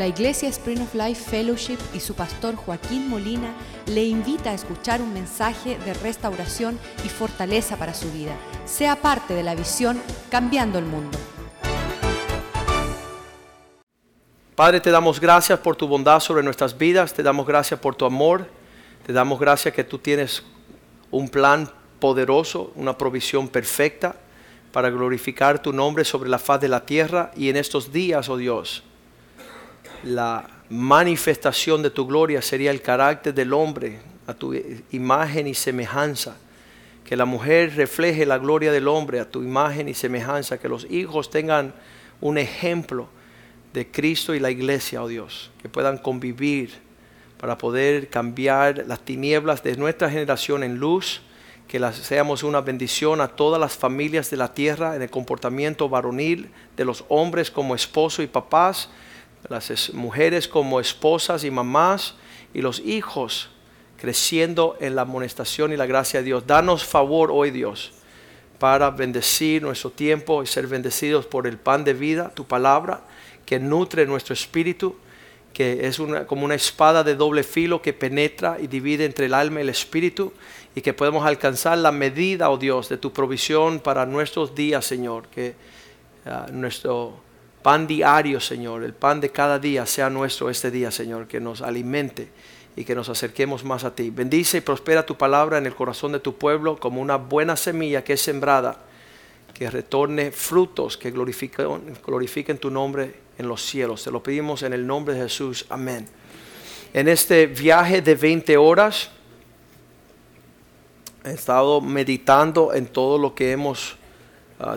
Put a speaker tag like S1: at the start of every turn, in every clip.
S1: La Iglesia Spring of Life Fellowship y su pastor Joaquín Molina le invita a escuchar un mensaje de restauración y fortaleza para su vida. Sea parte de la visión Cambiando el Mundo.
S2: Padre, te damos gracias por tu bondad sobre nuestras vidas, te damos gracias por tu amor, te damos gracias que tú tienes un plan poderoso, una provisión perfecta para glorificar tu nombre sobre la faz de la tierra y en estos días, oh Dios la manifestación de tu gloria sería el carácter del hombre a tu imagen y semejanza. Que la mujer refleje la gloria del hombre a tu imagen y semejanza. Que los hijos tengan un ejemplo de Cristo y la iglesia, oh Dios. Que puedan convivir para poder cambiar las tinieblas de nuestra generación en luz. Que las, seamos una bendición a todas las familias de la tierra en el comportamiento varonil de los hombres como esposo y papás las mujeres como esposas y mamás y los hijos creciendo en la amonestación y la gracia de Dios. Danos favor hoy Dios para bendecir nuestro tiempo y ser bendecidos por el pan de vida, tu palabra, que nutre nuestro espíritu, que es una, como una espada de doble filo que penetra y divide entre el alma y el espíritu, y que podemos alcanzar la medida, oh Dios, de tu provisión para nuestros días, Señor, que ah, nuestro pan diario, Señor, el pan de cada día sea nuestro este día, Señor, que nos alimente y que nos acerquemos más a ti. Bendice y prospera tu palabra en el corazón de tu pueblo como una buena semilla que es sembrada, que retorne frutos que glorifiquen, tu nombre en los cielos. Te lo pedimos en el nombre de Jesús. Amén. En este viaje de 20 horas, he estado meditando en todo lo que hemos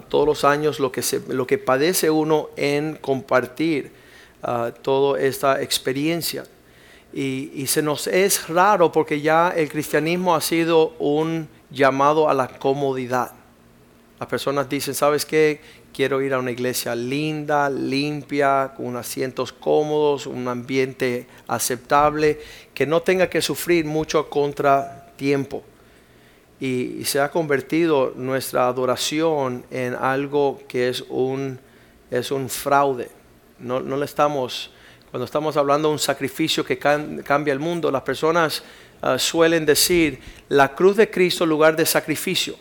S2: todos los años lo que, se, lo que padece uno en compartir uh, toda esta experiencia. Y, y, se nos es raro porque ya el cristianismo ha sido un llamado a la comodidad. Las personas dicen, ¿sabes qué? Quiero ir a una iglesia linda, limpia, con asientos cómodos, un ambiente aceptable, que no tenga que sufrir mucho contratiempo y, se ha convertido nuestra adoración en algo que es un, es un fraude. No, no le estamos, cuando estamos hablando de un sacrificio que cambia el mundo, las personas ah, suelen decir, la cruz de Cristo lugar de sacrificio.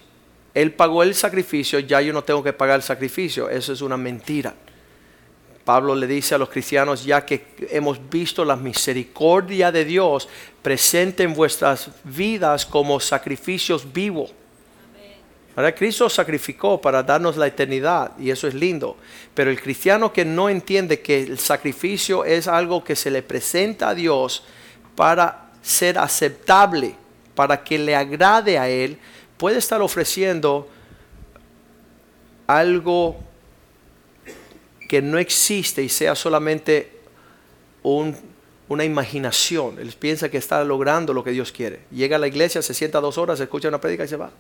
S2: Él pagó el sacrificio, ya yo no tengo que pagar el sacrificio. Eso es una mentira. Pablo le dice a los cristianos, ya que hemos visto la misericordia de Dios presente en vuestras vidas como sacrificios vivos. Ahora Cristo sacrificó para darnos la eternidad y eso es lindo. Pero el cristiano que no entiende que el sacrificio es algo que se le presenta a Dios para ser aceptable, para que le agrade a Él, puede estar ofreciendo algo que no existe y sea solamente una imaginación. Él piensa que está logrando lo que Dios quiere. Llega a la iglesia, se sienta dos horas, escucha una prédica y se va.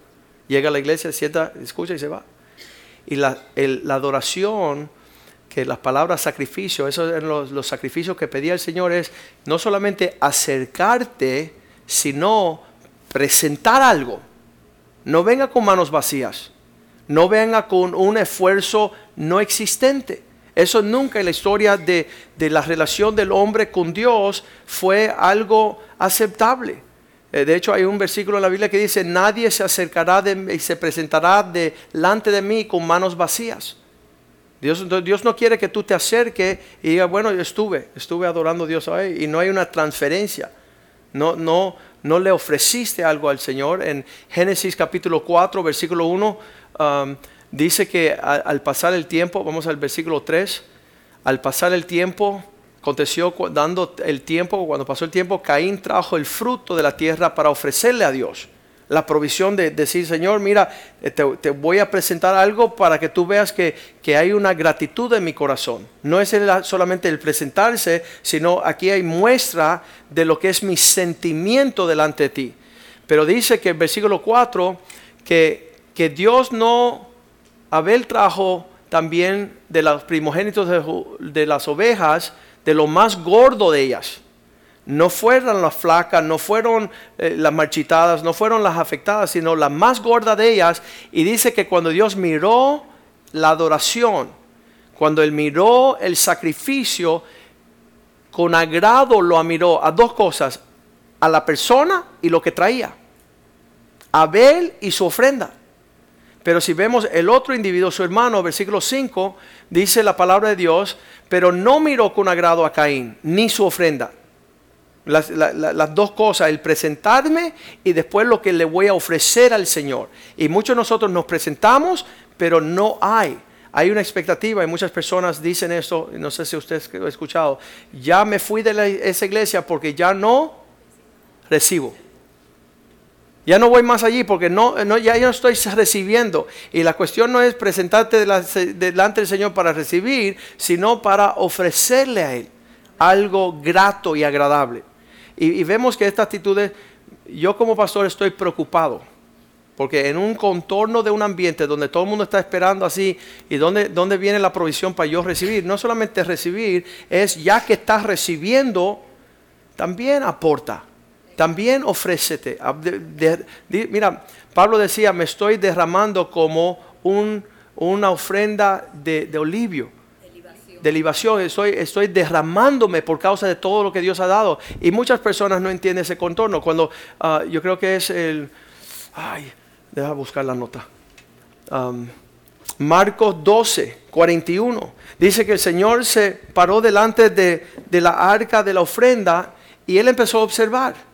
S2: Llega a la iglesia, se sienta, escucha y se va. Y la, adoración, que las palabras sacrificio, esos eran los, los sacrificios que pedía el Señor, es no solamente acercarte, sino presentar algo. No venga con manos vacías. No venga con un esfuerzo no existente. Eso nunca en la historia de, la relación del hombre con Dios fue algo aceptable. Eh, de hecho, hay un versículo en la Biblia que dice, nadie se acercará y se presentará delante de mí con manos vacías. Dios, Dios no quiere que tú te acerques y digas, bueno, yo estuve, estuve adorando a Dios hoy y no hay una transferencia. No, no, no le ofreciste algo al Señor. En Génesis capítulo 4, versículo 1, dice que al pasar el tiempo, vamos al versículo 3, al pasar el tiempo, aconteció dando el tiempo, cuando pasó el tiempo, Caín trajo el fruto de la tierra para ofrecerle a Dios. La provisión de decir, Señor, mira, eh, te, voy a presentar algo para que tú veas que, que, hay una gratitud en mi corazón. No es solamente el presentarse, sino aquí hay muestra de lo que es mi sentimiento delante de ti. Pero dice que el versículo 4, que, que Dios no Abel trajo también de los primogénitos de, las ovejas, de lo más gordo de ellas. No fueron las flacas, no fueron eh, las marchitadas, no fueron las afectadas, sino la más gorda de ellas. Y dice que cuando Dios miró la adoración, cuando Él miró el sacrificio, con agrado lo miró a dos cosas, a la persona y lo que traía. Abel y su ofrenda. Pero si vemos el otro individuo, su hermano, versículo 5, dice la palabra de Dios, pero no miró con agrado a Caín, ni su ofrenda. Las, dos cosas, el presentarme y después lo que le voy a ofrecer al Señor. Y muchos de nosotros nos presentamos, pero no hay. Hay una expectativa y muchas personas dicen esto, no sé si usted ha escuchado, ya me fui de esa iglesia porque ya no recibo. Ya no voy más allí porque no, ya yo no estoy recibiendo. Y la cuestión no es presentarte delante del Señor para recibir, sino para ofrecerle a Él algo grato y agradable. Y, vemos que esta actitud, yo como pastor estoy preocupado. Porque en un contorno de un ambiente donde todo el mundo está esperando así, y donde, donde viene la provisión para yo recibir, no solamente recibir, es ya que estás recibiendo, también aporta también ofrécete. Mira, Pablo decía, me estoy derramando como una ofrenda de, olivio. De libación, estoy, derramándome por causa de todo lo que Dios ha dado. Y muchas personas no entienden ese contorno. Cuando ah, yo creo que es el. Ay, deja buscar la nota. Marcos 12, 41. Dice que el Señor se paró delante de, de la arca de la ofrenda y él empezó a observar.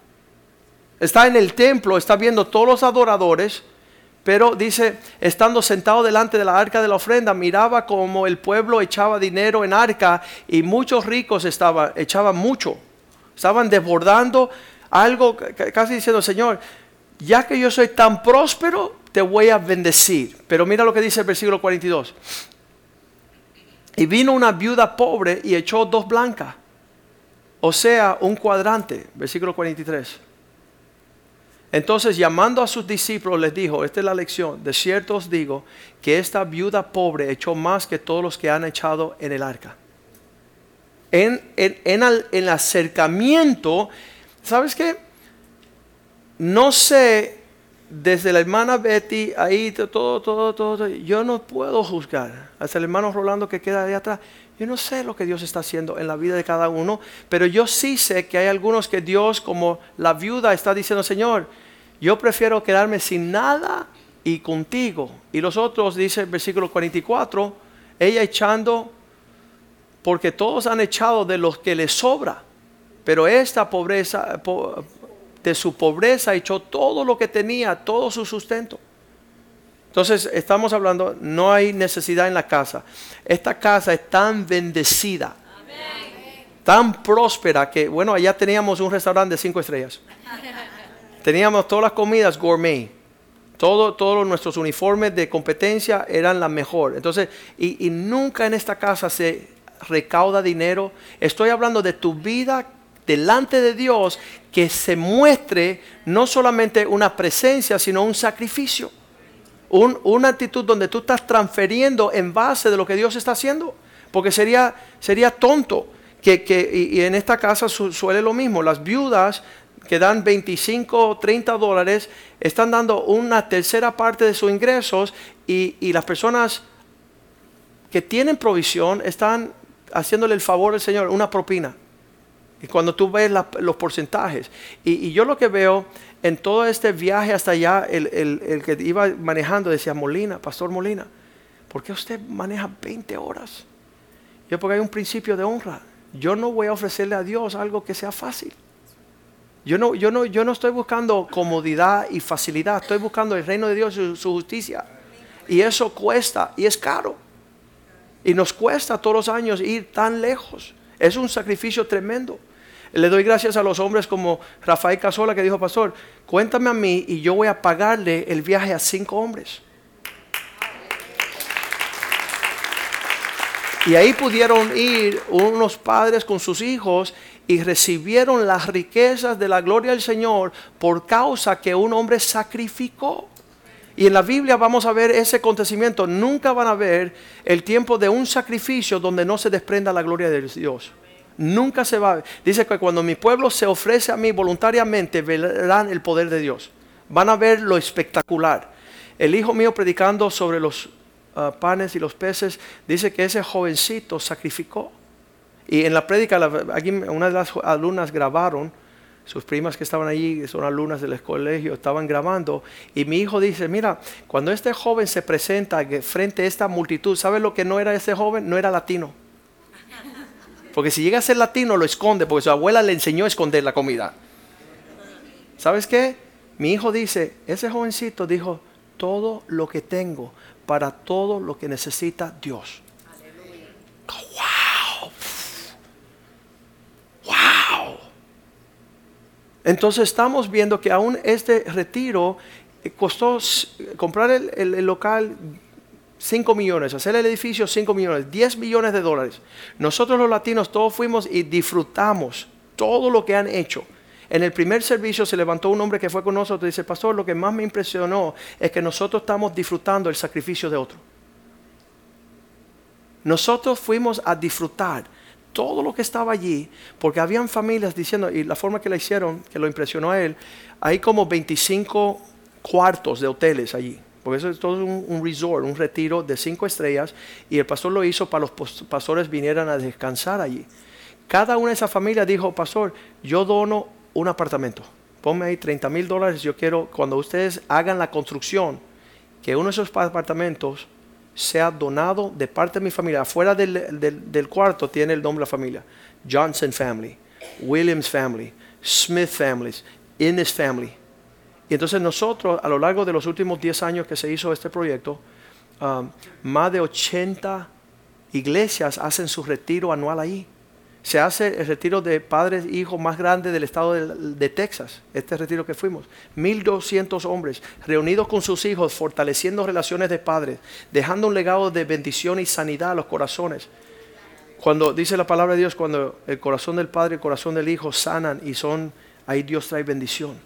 S2: Está en el templo, está viendo todos los adoradores, pero dice, estando sentado delante de la arca de la ofrenda, miraba como el pueblo echaba dinero en arca y muchos ricos estaban, echaban mucho. Estaban desbordando algo, casi diciendo, Señor, ya que yo soy tan próspero, te voy a bendecir. Pero mira lo que dice el versículo 42. Y vino una viuda pobre y echó dos blancas. O sea, un cuadrante. Versículo 43. Entonces llamando a sus discípulos les dijo, esta es la lección, de cierto os digo que esta viuda pobre echó más que todos los que han echado en el arca. En, el acercamiento, ¿sabes qué? No sé, desde la hermana Betty, ahí todo, todo, todo, yo no puedo juzgar. Hasta el hermano Rolando que queda ahí atrás, yo no sé lo que Dios está haciendo en la vida de cada uno, pero yo sí sé que hay algunos que Dios, como la viuda, está diciendo, Señor, yo prefiero quedarme sin nada y contigo. Y los otros, dice el versículo 44, ella echando, porque todos han echado de los que les sobra, pero esta pobreza, de su pobreza echó todo lo que tenía, todo su sustento. Entonces estamos hablando, no hay necesidad en la casa. Esta casa es tan bendecida, tan próspera que, bueno, allá teníamos un restaurante de cinco estrellas. Teníamos todas las comidas gourmet. Todo, todos nuestros uniformes de competencia eran la mejor. Entonces, y, y nunca en esta casa se recauda dinero. Estoy hablando de tu vida delante de Dios que se muestre no solamente una presencia, sino un sacrificio una actitud donde tú estás transfiriendo en base de lo que Dios está haciendo. Porque sería, sería tonto que, y, en esta casa suele lo mismo, las viudas que dan 25 o 30 dólares están dando una tercera parte de sus ingresos y, las personas que tienen provisión están haciéndole el favor al Señor, una propina. Y cuando tú ves los porcentajes, y, yo lo que veo en todo este viaje hasta allá, el, que iba manejando decía, Molina, Pastor Molina, ¿por qué usted maneja 20 horas? Yo porque hay un principio de honra. Yo no voy a ofrecerle a Dios algo que sea fácil. Yo no, yo no, yo no estoy buscando comodidad y facilidad, estoy buscando el reino de Dios y su justicia. Y eso cuesta y es caro. Y nos cuesta todos los años ir tan lejos. Es un sacrificio tremendo. Le doy gracias a los hombres como Rafael Casola que dijo, pastor, cuéntame a mí y yo voy a pagarle el viaje a cinco hombres. Y ahí pudieron ir unos padres con sus hijos y recibieron las riquezas de la gloria del Señor por causa que un hombre sacrificó. Y en la Biblia vamos a ver ese acontecimiento. Nunca van a ver el tiempo de un sacrificio donde no se desprenda la gloria de Dios. Nunca se va. Dice que cuando mi pueblo se ofrece a mí voluntariamente, verán el poder de Dios. Van a ver lo espectacular. El hijo mío predicando sobre los ah, panes y los peces, dice que ese jovencito sacrificó. Y en la prédica, aquí una de las alumnas grabaron, sus primas que estaban allí, son alumnas del colegio, estaban grabando. Y mi hijo dice, mira, cuando este joven se presenta frente a esta multitud, ¿sabes lo que no era ese joven? No era latino. Porque si llega a ser latino, lo esconde, porque su abuela le enseñó a esconder la comida. ¿Sabes qué? Mi hijo dice, ese jovencito dijo, todo lo que tengo para todo lo que necesita Dios. ¡Wow! ¡Wow! Entonces estamos viendo que aún este retiro eh, costó comprar el, local 5 millones, hacer el edificio 5 millones, 10 millones de dólares. Nosotros los latinos todos fuimos y disfrutamos todo lo que han hecho. En el primer servicio se levantó un hombre que fue con nosotros y dice, pastor, lo que más me impresionó es que nosotros estamos disfrutando el sacrificio de otro. Nosotros fuimos a disfrutar todo lo que estaba allí, porque habían familias diciendo, y la forma que la hicieron, que lo impresionó a él, hay como 25 cuartos de hoteles allí, porque eso es todo un, resort, un retiro de cinco estrellas, y el pastor lo hizo para los pastores vinieran a descansar allí. Cada una de esas familias dijo, pastor, yo dono un apartamento. Ponme ahí 30 mil dólares. Yo quiero, cuando ustedes hagan la construcción, que uno de esos apartamentos sea donado de parte de mi familia. Afuera del, cuarto tiene el nombre de la familia. Johnson Family, Williams Family, Smith Families, Innes Family. Y entonces nosotros, a lo largo de los últimos 10 años que se hizo este proyecto, um, más de 80 iglesias hacen su retiro anual ahí se hace el retiro de padres e hijos más grande del estado de, Texas, este retiro que fuimos. 1200 hombres reunidos con sus hijos, fortaleciendo relaciones de padres, dejando un legado de bendición y sanidad a los corazones. Cuando dice la palabra de Dios, cuando el corazón del padre y el corazón del hijo sanan y son, ahí Dios trae bendición.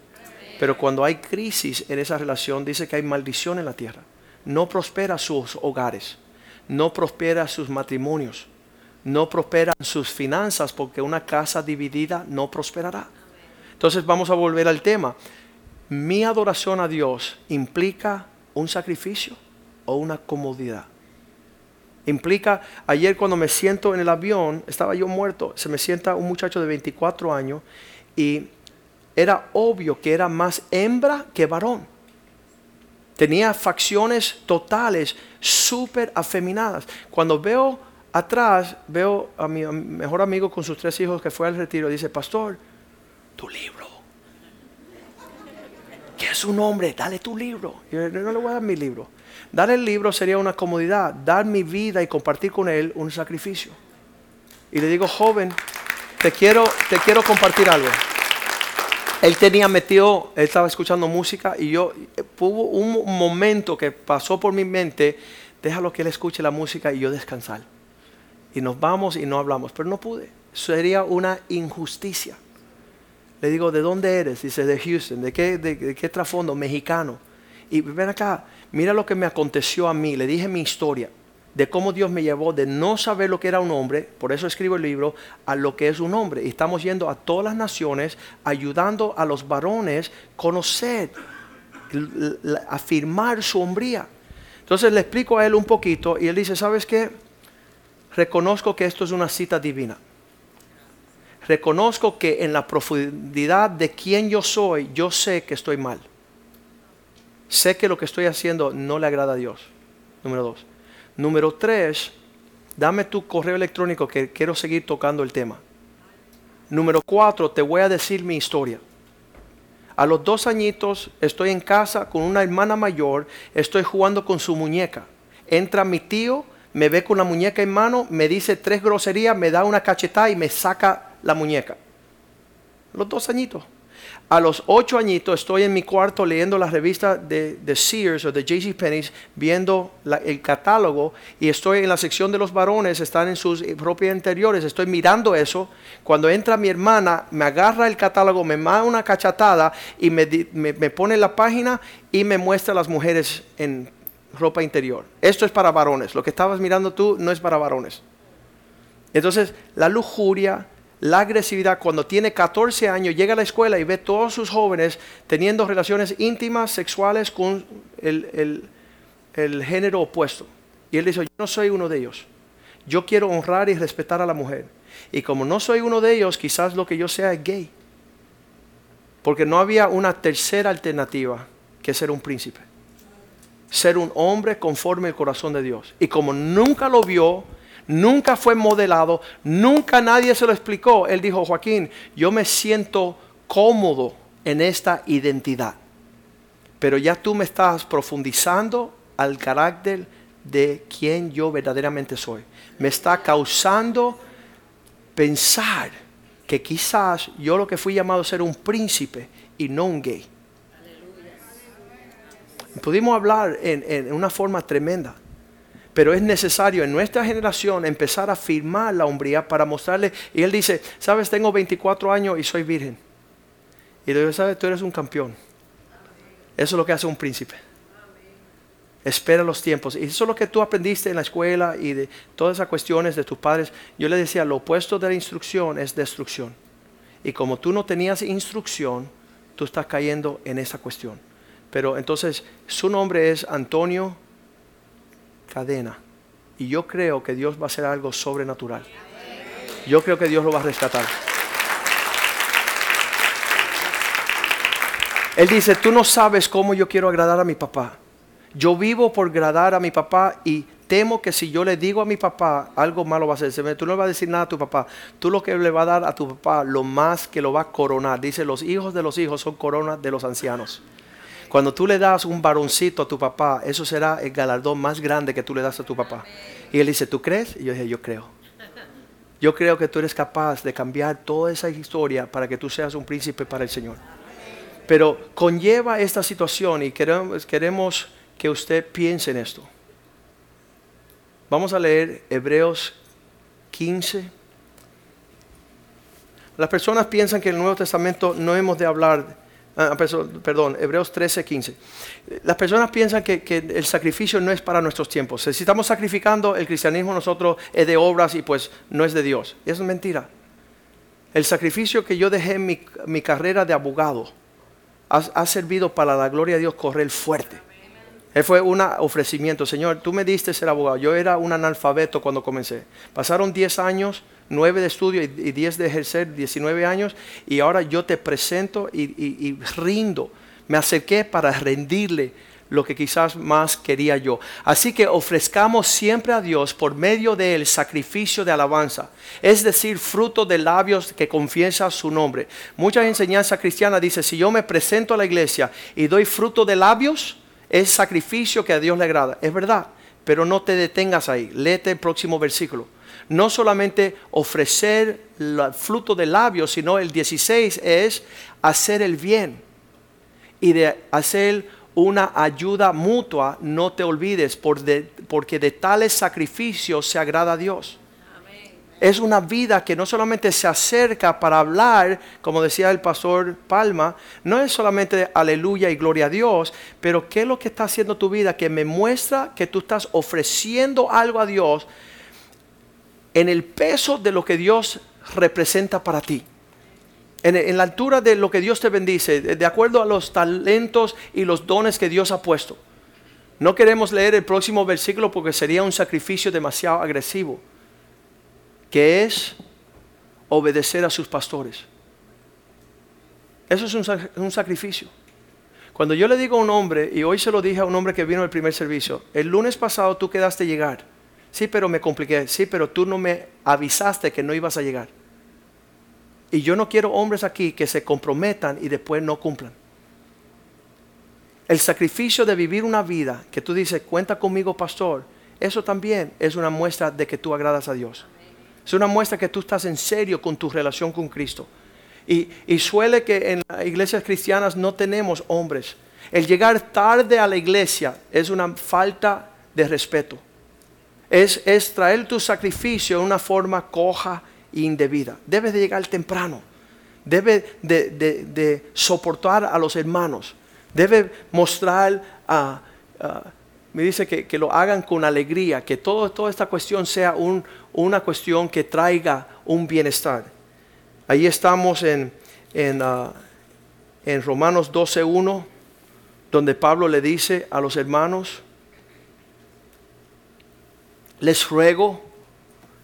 S2: Pero cuando hay crisis en esa relación, dice que hay maldición en la tierra. No prospera sus hogares, no prospera sus matrimonios no prosperan sus finanzas porque una casa dividida no prosperará. Entonces vamos a volver al tema. Mi adoración a Dios implica un sacrificio o una comodidad. Implica, ayer cuando me siento en el avión, estaba yo muerto, se me sienta un muchacho de 24 años y era obvio que era más hembra que varón. Tenía facciones totales, súper afeminadas. Cuando veo atrás veo a mi mejor amigo con sus tres hijos que fue al retiro. Dice, pastor, tu libro. ¿Qué es un hombre? Dale tu libro. Yo no le voy a dar mi libro. Dar el libro sería una comodidad. Dar mi vida y compartir con él un sacrificio. Y le digo, joven, te quiero, te quiero compartir algo. Él tenía metido, él estaba escuchando música y yo, hubo un momento que pasó por mi mente, déjalo que él escuche la música y yo descansar y nos vamos y no hablamos, pero no pude. Sería una injusticia. Le digo, ¿de dónde eres? Dice, de Houston. ¿De qué, de, qué trasfondo? Mexicano. Y ven acá, mira lo que me aconteció a mí. Le dije mi historia de cómo Dios me llevó de no saber lo que era un hombre, por eso escribo el libro, a lo que es un hombre. Y estamos yendo a todas las naciones, ayudando a los varones a conocer, afirmar su hombría. Entonces le explico a él un poquito y él dice, ¿sabes qué? reconozco que esto es una cita divina. Reconozco que en la profundidad de quien yo soy, yo sé que estoy mal. Sé que lo que estoy haciendo no le agrada a Dios. Número dos. Número tres, dame tu correo electrónico que quiero seguir tocando el tema. Número cuatro, te voy a decir mi historia. A los dos añitos estoy en casa con una hermana mayor, estoy jugando con su muñeca. Entra mi tío me ve con la muñeca en mano, me dice tres groserías, me da una cachetada y me saca la muñeca. Los dos añitos. A los ocho añitos estoy en mi cuarto leyendo la revista de, Sears o de J.C. Penney's, viendo el catálogo y estoy en la sección de los varones, están en sus propios interiores, estoy mirando eso. Cuando entra mi hermana, me agarra el catálogo, me manda una cachetada y me, me, me pone la página y me muestra las mujeres en ropa interior. Esto es para varones. Lo que estabas mirando tú no es para varones. Entonces, la lujuria, la agresividad, cuando tiene 14 años, llega a la escuela y ve todos sus jóvenes teniendo relaciones íntimas, sexuales con el, el género opuesto. Y él dice, yo no soy uno de ellos. Yo quiero honrar y respetar a la mujer. Y como no soy uno de ellos, quizás lo que yo sea es gay. Porque no había una tercera alternativa que ser un príncipe. Ser un hombre conforme al corazón de Dios. Y como nunca lo vio, nunca fue modelado, nunca nadie se lo explicó, él dijo, Joaquín, yo me siento cómodo en esta identidad. Pero ya tú me estás profundizando al carácter de quien yo verdaderamente soy. Me está causando pensar que quizás yo lo que fui llamado a ser un príncipe y no un gay. Pudimos hablar en, una forma tremenda. Pero es necesario en nuestra generación empezar a firmar la hombría para mostrarle. Y él dice, sabes, tengo 24 años y soy virgen. Y le sabes, tú eres un campeón. Eso es lo que hace un príncipe. Espera los tiempos. Y eso es lo que tú aprendiste en la escuela y de todas esas cuestiones de tus padres. Yo le decía, lo opuesto de la instrucción es destrucción. Y como tú no tenías instrucción, tú estás cayendo en esa cuestión. Pero entonces su nombre es Antonio Cadena. Y yo creo que Dios va a hacer algo sobrenatural. Yo creo que Dios lo va a rescatar. Él dice, tú no sabes cómo yo quiero agradar a mi papá. Yo vivo por agradar a mi papá y temo que si yo le digo a mi papá algo malo va a hacer. Tú no le vas a decir nada a tu papá. Tú lo que le vas a dar a tu papá, lo más que lo va a coronar. Dice, los hijos de los hijos son coronas de los ancianos. Cuando tú le das un varoncito a tu papá, eso será el galardón más grande que tú le das a tu papá. Y él dice, ¿tú crees? Y yo dije, yo creo. Yo creo que tú eres capaz de cambiar toda esa historia para que tú seas un príncipe para el Señor. Pero conlleva esta situación y queremos, queremos que usted piense en esto. Vamos a leer Hebreos 15. Las personas piensan que en el Nuevo Testamento no hemos de hablar Ah, perdón, Hebreos 13, 15. Las personas piensan que, el sacrificio no es para nuestros tiempos. Si estamos sacrificando, el cristianismo nosotros es de obras y pues no es de Dios. Eso es mentira. El sacrificio que yo dejé en mi, carrera de abogado ha, ha, servido para la gloria de Dios correr fuerte. Él fue un ofrecimiento. Señor, tú me diste ser abogado. Yo era un analfabeto cuando comencé. Pasaron 10 años 9 de estudio y 10 de ejercer, 19 años, y ahora yo te presento y, rindo. Me acerqué para rendirle lo que quizás más quería yo. Así que ofrezcamos siempre a Dios por medio del sacrificio de alabanza, es decir, fruto de labios que confiesa su nombre. Muchas enseñanzas cristianas dicen, si yo me presento a la iglesia y doy fruto de labios, es sacrificio que a Dios le agrada. Es verdad, pero no te detengas ahí. Léete el próximo versículo no solamente ofrecer el fruto de labios, sino el 16 es hacer el bien y de hacer una ayuda mutua, no te olvides, porque de tales sacrificios se agrada a Dios. Es una vida que no solamente se acerca para hablar, como decía el pastor Palma, no es solamente aleluya y gloria a Dios, pero ¿qué es lo que está haciendo tu vida? Que me muestra que tú estás ofreciendo algo a Dios en el peso de lo que Dios representa para ti. En, la altura de lo que Dios te bendice, de acuerdo a los talentos y los dones que Dios ha puesto. No queremos leer el próximo versículo porque sería un sacrificio demasiado agresivo, que es obedecer a sus pastores. Eso es un, un sacrificio. Cuando yo le digo a un hombre, y hoy se lo dije a un hombre que vino al primer servicio, el lunes pasado tú quedaste llegar Sí, pero me compliqué. Sí, pero tú no me avisaste que no ibas a llegar. Y yo no quiero hombres aquí que se comprometan y después no cumplan. El sacrificio de vivir una vida que tú dices, cuenta conmigo, pastor, eso también es una muestra de que tú agradas a Dios. Es una muestra que tú estás en serio con tu relación con Cristo. Y, suele que en las iglesias cristianas no tenemos hombres. El llegar tarde a la iglesia es una falta de respeto es, traer tu sacrificio de una forma coja e indebida. Debes de llegar temprano. Debes de, soportar a los hermanos. Debe mostrar a... me dice que, lo hagan con alegría, que todo, toda esta cuestión sea una cuestión que traiga un bienestar. Ahí estamos en, en, uh, en Romanos 12.1, donde Pablo le dice a los hermanos, les ruego,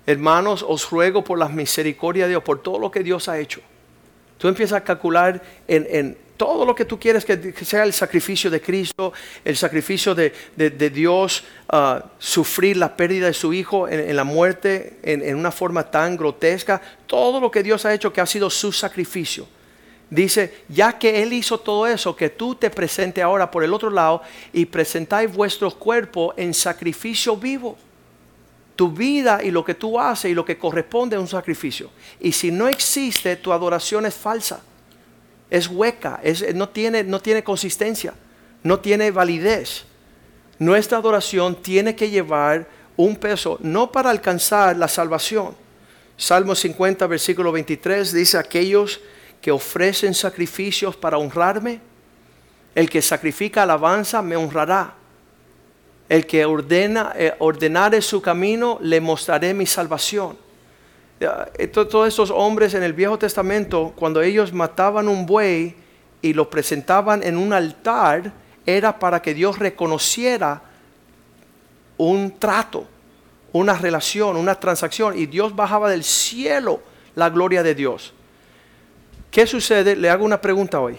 S2: Hermanos, os ruego por la misericordia de Dios, por todo lo que Dios ha hecho. Tú empiezas a calcular en, todo lo que tú quieres que, sea el sacrificio de Cristo, el sacrificio de, Dios, uh, sufrir la pérdida de su hijo en, la muerte en, una forma tan grotesca, todo lo que Dios ha hecho que ha sido su sacrificio. Dice, ya que Él hizo todo eso, que tú te presente ahora por el otro lado y presentáis vuestro cuerpo en sacrificio vivo tu vida y lo que tú haces y lo que corresponde a un sacrificio. Y si no existe, tu adoración es falsa, es hueca, es, no, tiene, no tiene consistencia, no tiene validez. Nuestra adoración tiene que llevar un peso, no para alcanzar la salvación. Salmo 50, versículo 23 dice, aquellos que ofrecen sacrificios para honrarme, el que sacrifica alabanza me honrará. El que ordena, eh, ordenare su camino, le mostraré mi salvación. Eh, todos estos hombres en el Viejo Testamento, cuando ellos mataban un buey y lo presentaban en un altar, era para que Dios reconociera un trato, una relación, una transacción. Y Dios bajaba del cielo la gloria de Dios. ¿Qué sucede? Le hago una pregunta hoy.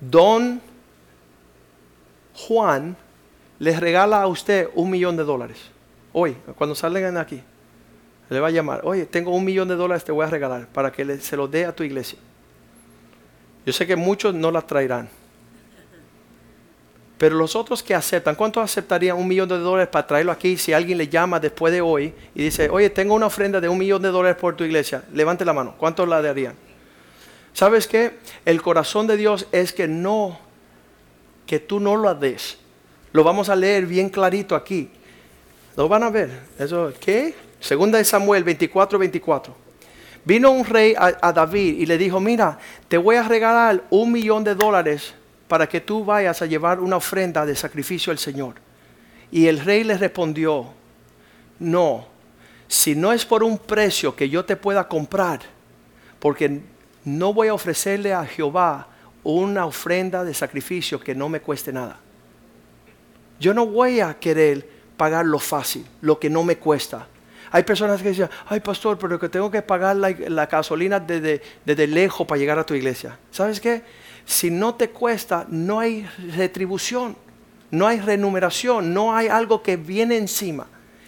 S2: Don Juan les regala a usted un millón de dólares. Hoy, cuando salgan aquí, le va a llamar, oye, tengo un millón de dólares, te voy a regalar para que se lo dé a tu iglesia. Yo sé que muchos no la traerán. Pero los otros que aceptan, ¿cuántos aceptarían un millón de dólares para traerlo aquí si alguien le llama después de hoy y dice, oye, tengo una ofrenda de un millón de dólares por tu iglesia? Levante la mano. ¿Cuántos la darían? ¿Sabes qué? El corazón de Dios es que no que tú no lo des. Lo vamos a leer bien clarito aquí. Lo van a ver. Eso, ¿qué? Segunda de Samuel 24, 24. Vino un rey a, David y le dijo, mira, te voy a regalar un millón de dólares para que tú vayas a llevar una ofrenda de sacrificio al Señor. Y el rey le respondió, no, si no es por un precio que yo te pueda comprar, porque no voy a ofrecerle a Jehová una ofrenda de sacrificio que no me cueste nada. Yo no voy a querer pagar lo fácil, lo que no me cuesta. Hay personas que dicen, ay pastor, pero que tengo que pagar la, gasolina desde, desde lejos para llegar a tu iglesia. ¿Sabes qué? Si no te cuesta, no hay retribución, no hay remuneración, no hay algo que viene encima.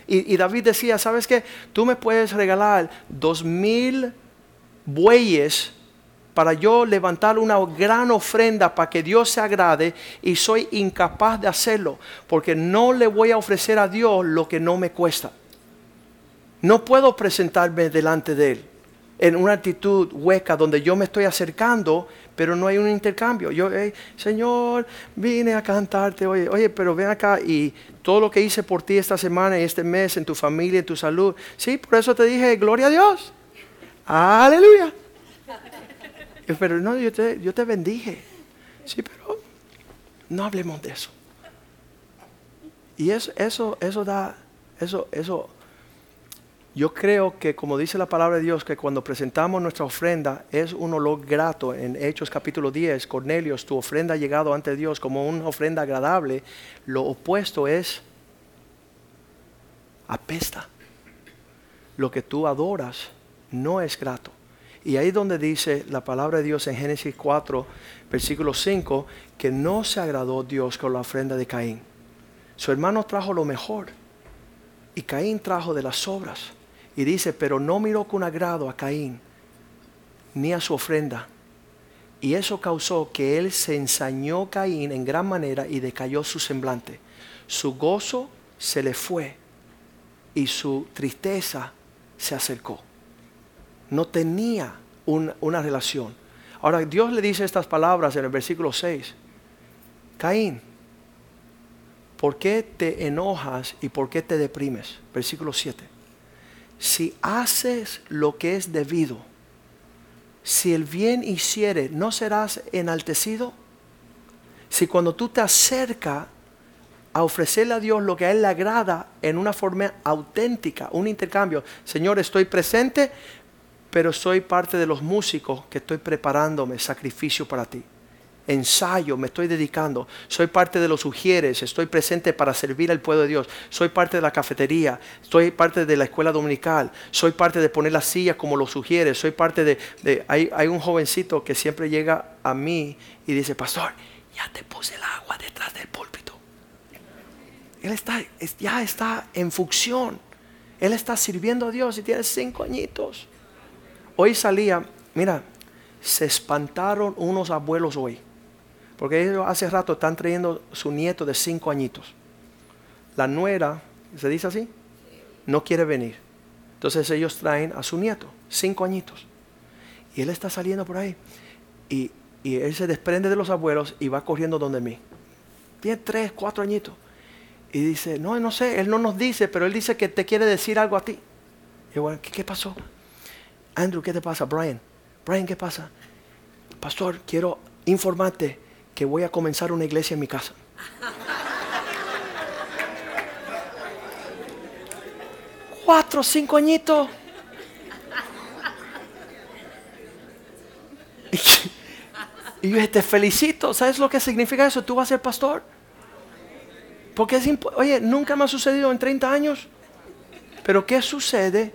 S2: Y, y David decía, ¿sabes qué? Tú me puedes regalar dos mil bueyes para yo levantar una gran ofrenda para que Dios se agrade y soy incapaz de hacerlo porque no le voy a ofrecer a Dios lo que no me cuesta. No puedo presentarme delante de Él en una actitud hueca donde yo me estoy acercando, pero no hay un intercambio. Yo, Señor, vine a cantarte, oye, oye, pero ven acá y todo lo que hice por ti esta semana y este mes, en tu familia, en tu salud. Sí, por eso te dije, gloria a Dios. Aleluya. Pero no, yo te, bendije. Sí, pero no hablemos de eso. Y eso, eso, eso da, eso, eso, yo creo que como dice la palabra de Dios, que cuando presentamos nuestra ofrenda es un olor grato. En Hechos capítulo 10, Cornelios, tu ofrenda ha llegado ante Dios como una ofrenda agradable. Lo opuesto es apesta. Lo que tú adoras no es grato. Y ahí donde dice la palabra de Dios en Génesis 4, versículo 5, que no se agradó Dios con la ofrenda de Caín. Su hermano trajo lo mejor y Caín trajo de las obras. Y dice, pero no miró con agrado a Caín ni a su ofrenda. Y eso causó que él se ensañó Caín en gran manera y decayó su semblante. Su gozo se le fue y su tristeza se acercó no tenía una relación. Ahora Dios le dice estas palabras en el versículo 6. Caín, ¿por qué te enojas y por qué te deprimes? Versículo 7. Si haces lo que es debido, si el bien hiciere, ¿no serás enaltecido? Si cuando tú te acercas a ofrecerle a Dios lo que a Él le agrada en una forma auténtica, un intercambio, Señor, estoy presente, pero soy parte de los músicos que estoy preparándome sacrificio para ti. ensayo, me estoy dedicando. Soy parte de los ujieres, estoy presente para servir al pueblo de Dios. Soy parte de la cafetería, soy parte de la escuela dominical, soy parte de poner las sillas como los ujieres, soy parte de... hay, hay un jovencito que siempre llega a mí y dice, pastor, ya te puse el agua detrás del púlpito. Él está, ya está en función. Él está sirviendo a Dios y tiene cinco añitos. Hoy salía, mira, se espantaron unos abuelos hoy. Porque ellos hace rato están trayendo su nieto de cinco añitos. La nuera, ¿se dice así? No quiere venir. Entonces ellos traen a su nieto, cinco añitos. Y él está saliendo por ahí. Y, y él se desprende de los abuelos y va corriendo donde mí. Tiene tres, cuatro añitos. Y dice, no, no sé, él no nos dice, pero él dice que te quiere decir algo a ti. Y bueno, ¿qué, ¿qué, pasó? Andrew, ¿qué te pasa? Brian, Brian, ¿qué pasa? Pastor, quiero informarte que voy a comenzar una iglesia en mi casa. Cuatro, cinco añitos. Y yo te felicito. ¿Sabes lo que significa eso? Tú vas a ser pastor. Porque es oye, nunca me ha sucedido en 30 años. Pero ¿qué sucede?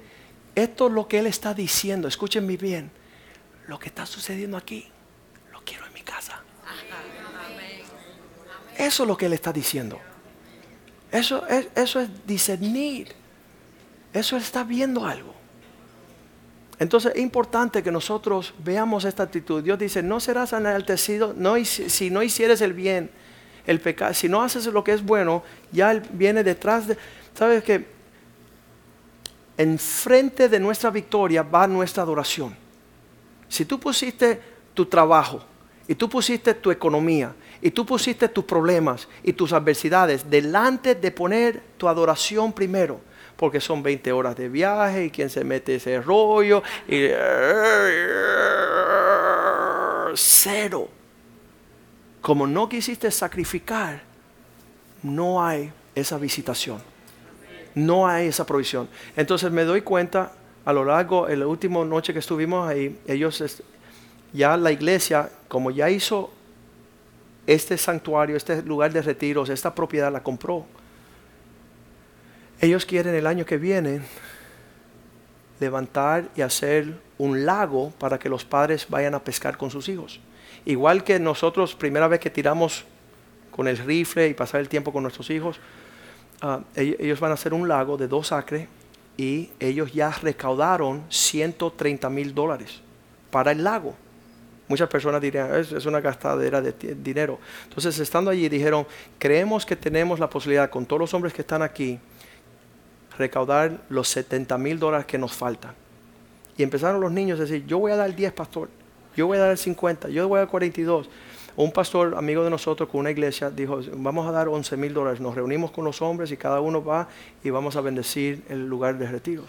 S2: Esto es lo que él está diciendo. Escúchenme bien. Lo que está sucediendo aquí, lo quiero en mi casa. Eso es lo que él está diciendo. Eso es, eso es discernir. Eso está viendo algo. Entonces es importante que nosotros veamos esta actitud. Dios dice, no serás enaltecido no, si no hicieres el bien el pecado, si no haces lo que es bueno, ya Él viene detrás de... ¿Sabes que Enfrente de nuestra victoria va nuestra adoración. Si tú pusiste tu trabajo y tú pusiste tu economía y tú pusiste tus problemas y tus adversidades delante de poner tu adoración primero, porque son 20 horas de viaje y quien se mete ese rollo y cero como no quisiste sacrificar, no hay esa visitación. No hay esa provisión. Entonces me doy cuenta a lo largo, en la última noche que estuvimos ahí, ellos, ya la iglesia, como ya hizo este santuario, este lugar de retiros, esta propiedad la compró. Ellos quieren el año que viene levantar y hacer un lago para que los padres vayan a pescar con sus hijos. Igual que nosotros, primera vez que tiramos con el rifle y pasar el tiempo con nuestros hijos, ah, ellos van a hacer un lago de dos acres y ellos ya recaudaron 130 mil dólares para el lago. Muchas personas dirían, es, es, una gastadera de dinero. Entonces, estando allí, dijeron, creemos que tenemos la posibilidad, con todos los hombres que están aquí, recaudar los 70 mil dólares que nos faltan. Y empezaron los niños a decir, yo voy a dar 10, pastor yo voy a dar el 50, yo voy a dar 42. Un pastor amigo de nosotros con una iglesia dijo, vamos a dar 11 mil dólares. Nos reunimos con los hombres y cada uno va y vamos a bendecir el lugar de retiros.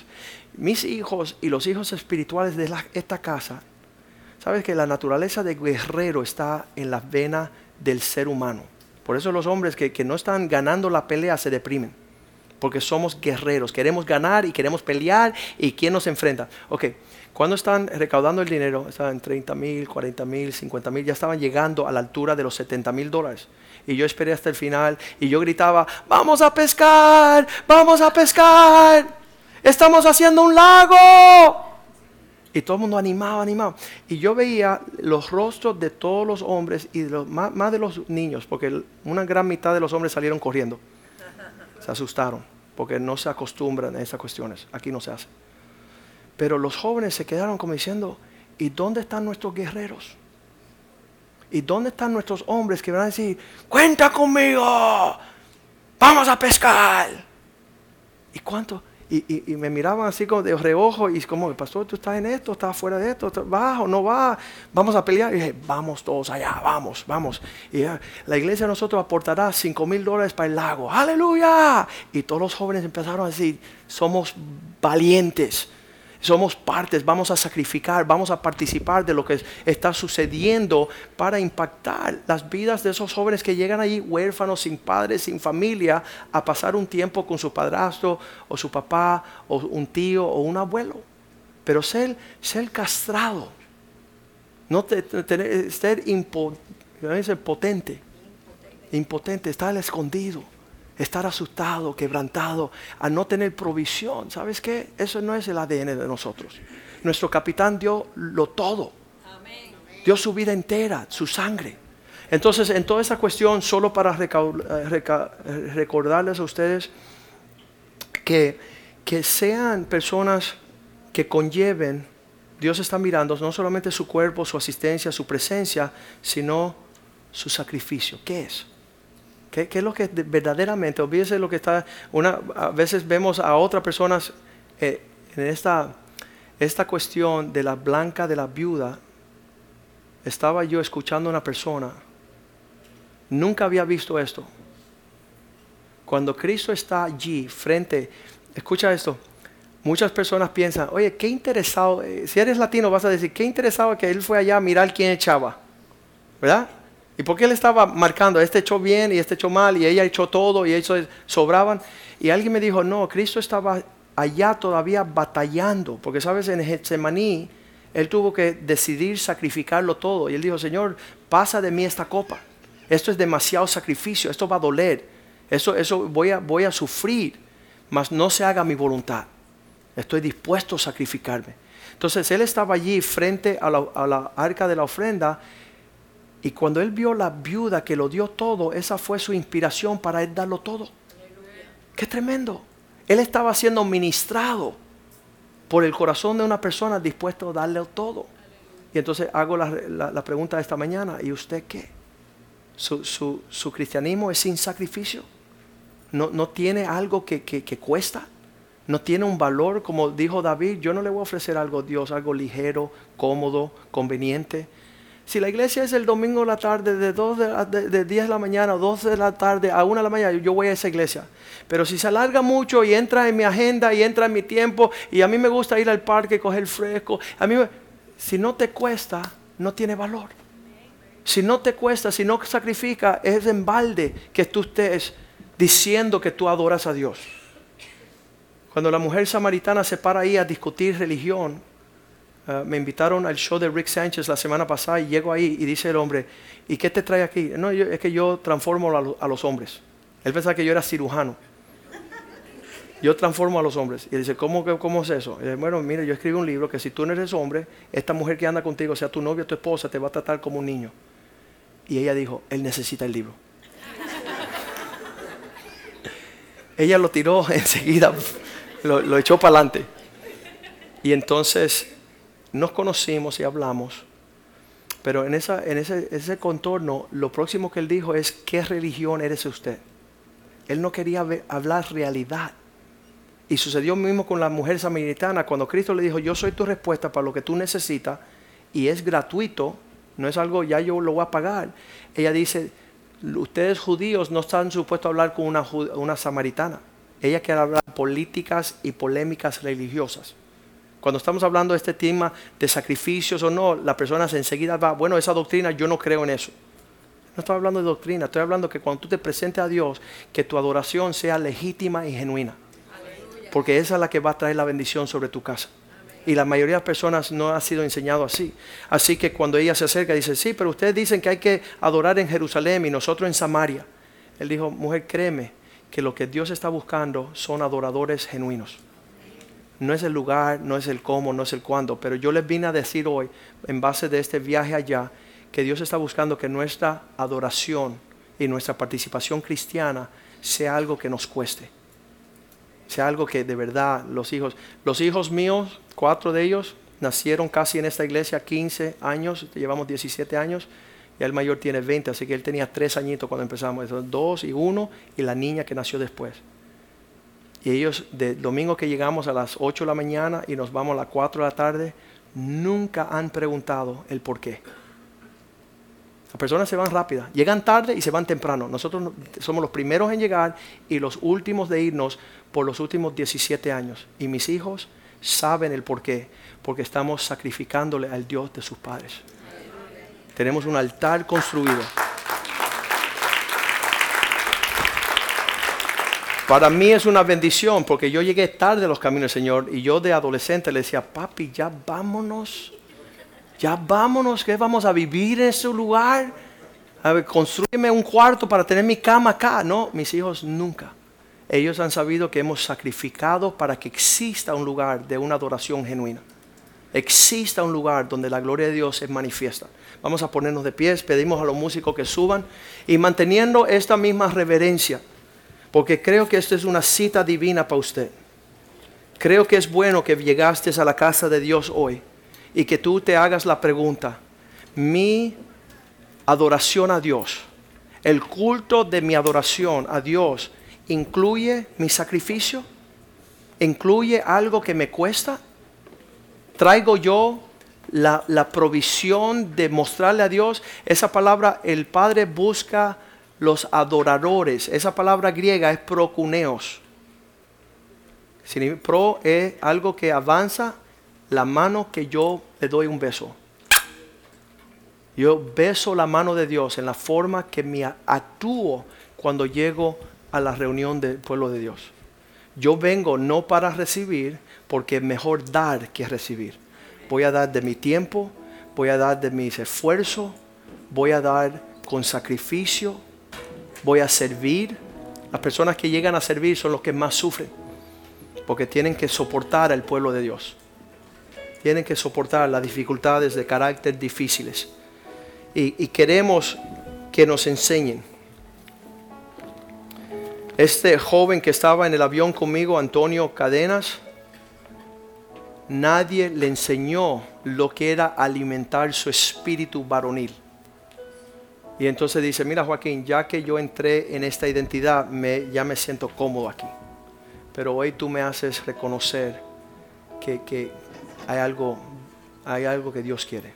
S2: Mis hijos y los hijos espirituales de esta casa, sabes que la naturaleza de guerrero está en la vena del ser humano. Por eso los hombres que, que no están ganando la pelea se deprimen porque somos guerreros, queremos ganar y queremos pelear y quién nos enfrenta. Ok, cuando están recaudando el dinero, estaban 30 mil, 40 mil, 50 mil, ya estaban llegando a la altura de los 70 mil dólares. Y yo esperé hasta el final y yo gritaba, vamos a pescar, vamos a pescar, estamos haciendo un lago. Y todo el mundo animado, animado. Y yo veía los rostros de todos los hombres y más, más de los niños, porque una gran mitad de los hombres salieron corriendo se asustaron porque no se acostumbran a esas cuestiones. Aquí no se hace. Pero los jóvenes se quedaron como diciendo, ¿y dónde están nuestros guerreros? ¿Y dónde están nuestros hombres que van a decir, cuenta conmigo, vamos a pescar? ¿Y cuánto? Y, me miraban así como de reojo y como, pastor, tú estás en esto, estás fuera de esto, vas o no vas, vamos a pelear. Y dije, vamos todos allá, vamos, vamos. Y la iglesia de nosotros aportará 5 mil dólares para el lago, aleluya. Y todos los jóvenes empezaron a decir, somos valientes somos partes, vamos a sacrificar, vamos a participar de lo que está sucediendo para impactar las vidas de esos jóvenes que llegan allí huérfanos, sin padres, sin familia, a pasar un tiempo con su padrastro o su papá o un tío o un abuelo. Pero ser, ser castrado, no ser dice potente, impotente, estar escondido, estar asustado, quebrantado, a no tener provisión. ¿Sabes qué? Eso no es el ADN de nosotros. Nuestro capitán dio lo todo. Dio su vida entera, su sangre. Entonces, en toda esa cuestión, solo para recordarles a ustedes que, que sean personas que conlleven, Dios está mirando no solamente su cuerpo, su asistencia, su presencia, sino su sacrificio. ¿Qué es? ¿Qué, es lo que verdaderamente, olvídese lo que está, una, a veces vemos a otras personas eh, en esta, esta cuestión de la blanca de la viuda, estaba yo escuchando a una persona, nunca había visto esto. Cuando Cristo está allí frente, escucha esto, muchas personas piensan, oye, qué interesado, eh, si eres latino vas a decir, qué interesado que él fue allá a mirar quién echaba, ¿verdad? ¿Y por qué él estaba marcando, este echó bien y este echó mal y ella echó todo y ellos sobraban? Y alguien me dijo, no, Cristo estaba allá todavía batallando, porque sabes, en Getsemaní, él tuvo que decidir sacrificarlo todo. Y él dijo, Señor, pasa de mí esta copa. Esto es demasiado sacrificio, esto va a doler, eso, eso voy, a, voy a sufrir, mas no se haga mi voluntad. Estoy dispuesto a sacrificarme. Entonces él estaba allí frente a la, a la arca de la ofrenda y cuando él vio la viuda que lo dio todo, esa fue su inspiración para él darlo todo. Qué tremendo. Él estaba siendo ministrado por el corazón de una persona dispuesto a darle todo. Y entonces hago la, pregunta esta mañana, ¿y usted qué? ¿Su, cristianismo es sin sacrificio? ¿No, no tiene algo que, que cuesta? ¿No tiene un valor? Como dijo David, yo no le voy a ofrecer algo a Dios, algo ligero, cómodo, conveniente si la iglesia es el domingo de la tarde, de, 2 de, de, 10 de la mañana, 12 de la tarde a 1 de la mañana, yo voy a esa iglesia. Pero si se alarga mucho y entra en mi agenda y entra en mi tiempo, y a mí me gusta ir al parque, coger fresco, a mí si no te cuesta, no tiene valor. Si no te cuesta, si no sacrifica, es en balde que tú estés diciendo que tú adoras a Dios. Cuando la mujer samaritana se para ahí a discutir religión, Ah, me invitaron al show de Rick Sánchez la semana pasada y llego ahí y dice el hombre, ¿y qué te trae aquí? No, es que yo transformo a, los hombres. Él pensaba que yo era cirujano. Yo transformo a los hombres. Y dice, ¿cómo, cómo es eso? bueno, mire, yo escribí un libro que si tú no eres hombre, esta mujer que anda contigo, sea tu novia o tu esposa, te va a tratar como un niño. Y ella dijo, él necesita el libro. ella lo tiró enseguida, lo echó para adelante. Y entonces nos conocimos y hablamos, pero en, esa, en ese, ese, contorno lo próximo que él dijo es, ¿qué religión eres usted? Él no quería hablar realidad. Y sucedió mismo con la mujer samaritana, cuando Cristo le dijo, yo soy tu respuesta para lo que tú necesitas y es gratuito, no es algo, ya yo lo voy a pagar. Ella dice, ustedes judíos no están supuestos a hablar con una, una samaritana. Ella quiere hablar políticas y polémicas religiosas. Cuando estamos hablando de este tema de sacrificios o no, la persona enseguida va, bueno, esa doctrina yo no creo en eso. No estoy hablando de doctrina, estoy hablando que cuando tú te presentes a Dios, que tu adoración sea legítima y genuina. Porque esa es la que va a traer la bendición sobre tu casa. Y la mayoría de las personas no ha sido enseñado así. Así que cuando ella se acerca, dice, sí, pero ustedes dicen que hay que adorar en Jerusalén y nosotros en Samaria. Él dijo, mujer, créeme que lo que Dios está buscando son adoradores genuinos. No es el lugar, no es el cómo, no es el cuándo, pero yo les vine a decir hoy, en base de este viaje allá, que Dios está buscando que nuestra adoración y nuestra participación cristiana sea algo que nos cueste. Sea algo que de verdad los hijos, los hijos míos, cuatro de ellos, nacieron casi en esta iglesia 15 años, llevamos 17 años, y el mayor tiene 20, así que él tenía tres añitos cuando empezamos, dos y uno, y la niña que nació después. Y ellos, de domingo que llegamos a las 8 de la mañana y nos vamos a las 4 de la tarde, nunca han preguntado el por qué. Las personas se van rápidas, llegan tarde y se van temprano. Nosotros somos los primeros en llegar y los últimos de irnos por los últimos 17 años. Y mis hijos saben el por qué, porque estamos sacrificándole al Dios de sus padres. Tenemos un altar construido. Para mí es una bendición porque yo llegué tarde a los caminos del Señor y yo de adolescente le decía, papi, ya vámonos, ya vámonos, que vamos a vivir en ese lugar. A ver, construyeme un cuarto para tener mi cama acá. No, mis hijos nunca. Ellos han sabido que hemos sacrificado para que exista un lugar de una adoración genuina. Exista un lugar donde la gloria de Dios es manifiesta. Vamos a ponernos de pies, pedimos a los músicos que suban y manteniendo esta misma reverencia, porque creo que esta es una cita divina para usted. Creo que es bueno que llegaste a la casa de Dios hoy y que tú te hagas la pregunta, mi adoración a Dios, el culto de mi adoración a Dios, ¿incluye mi sacrificio? ¿Incluye algo que me cuesta? ¿Traigo yo la, provisión de mostrarle a Dios? Esa palabra, el Padre busca los adoradores. Esa palabra griega es procuneos. Pro es algo que avanza la mano que yo le doy un beso. Yo beso la mano de Dios en la forma que me actúo cuando llego a la reunión del pueblo de Dios. Yo vengo no para recibir, porque es mejor dar que recibir. Voy a dar de mi tiempo, voy a dar de mis esfuerzos, voy a dar con sacrificio, voy a servir. Las personas que llegan a servir son los que más sufren, porque tienen que soportar al pueblo de Dios tienen que soportar las dificultades de carácter difíciles. Y, queremos que nos enseñen. Este joven que estaba en el avión conmigo, Antonio Cadenas, nadie le enseñó lo que era alimentar su espíritu varonil. Y entonces dice, mira Joaquín, ya que yo entré en esta identidad, me, ya me siento cómodo aquí. Pero hoy tú me haces reconocer que, hay algo, hay algo que Dios quiere.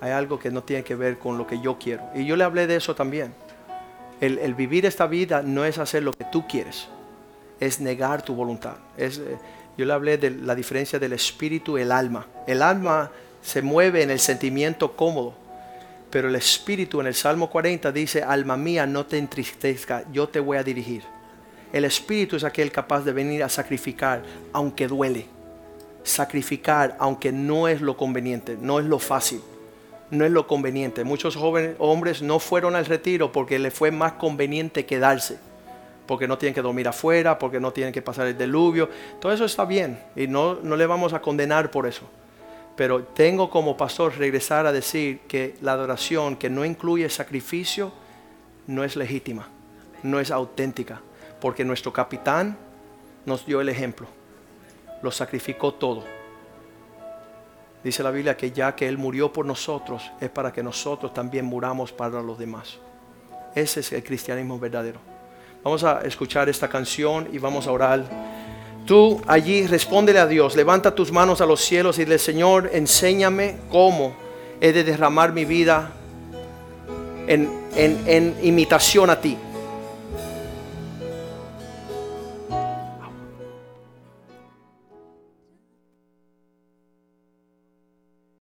S2: Hay algo que no tiene que ver con lo que yo quiero. Y yo le hablé de eso también. El, vivir esta vida no es hacer lo que tú quieres, es negar tu voluntad. Eh, yo le hablé de la diferencia del espíritu y el alma. El alma se mueve en el sentimiento cómodo, pero el espíritu en el Salmo 40 dice, alma mía, no te entristezca, yo te voy a dirigir. El espíritu es aquel capaz de venir a sacrificar, aunque duele sacrificar, aunque no es lo conveniente, no es lo fácil, no es lo conveniente. Muchos jóvenes hombres no fueron al retiro porque les fue más conveniente quedarse, porque no tienen que dormir afuera, porque no tienen que pasar el diluvio. Todo eso está bien y no, no le vamos a condenar por eso. Pero tengo como pastor regresar a decir que la adoración que no incluye sacrificio no es legítima, no es auténtica, porque nuestro capitán nos dio el ejemplo lo sacrificó todo. Dice la Biblia que ya que Él murió por nosotros, es para que nosotros también muramos para los demás. Ese es el cristianismo verdadero. Vamos a escuchar esta canción y vamos a orar. Tú allí respóndele a Dios, levanta tus manos a los cielos y dile, Señor, enséñame cómo he de derramar mi vida en, en imitación a ti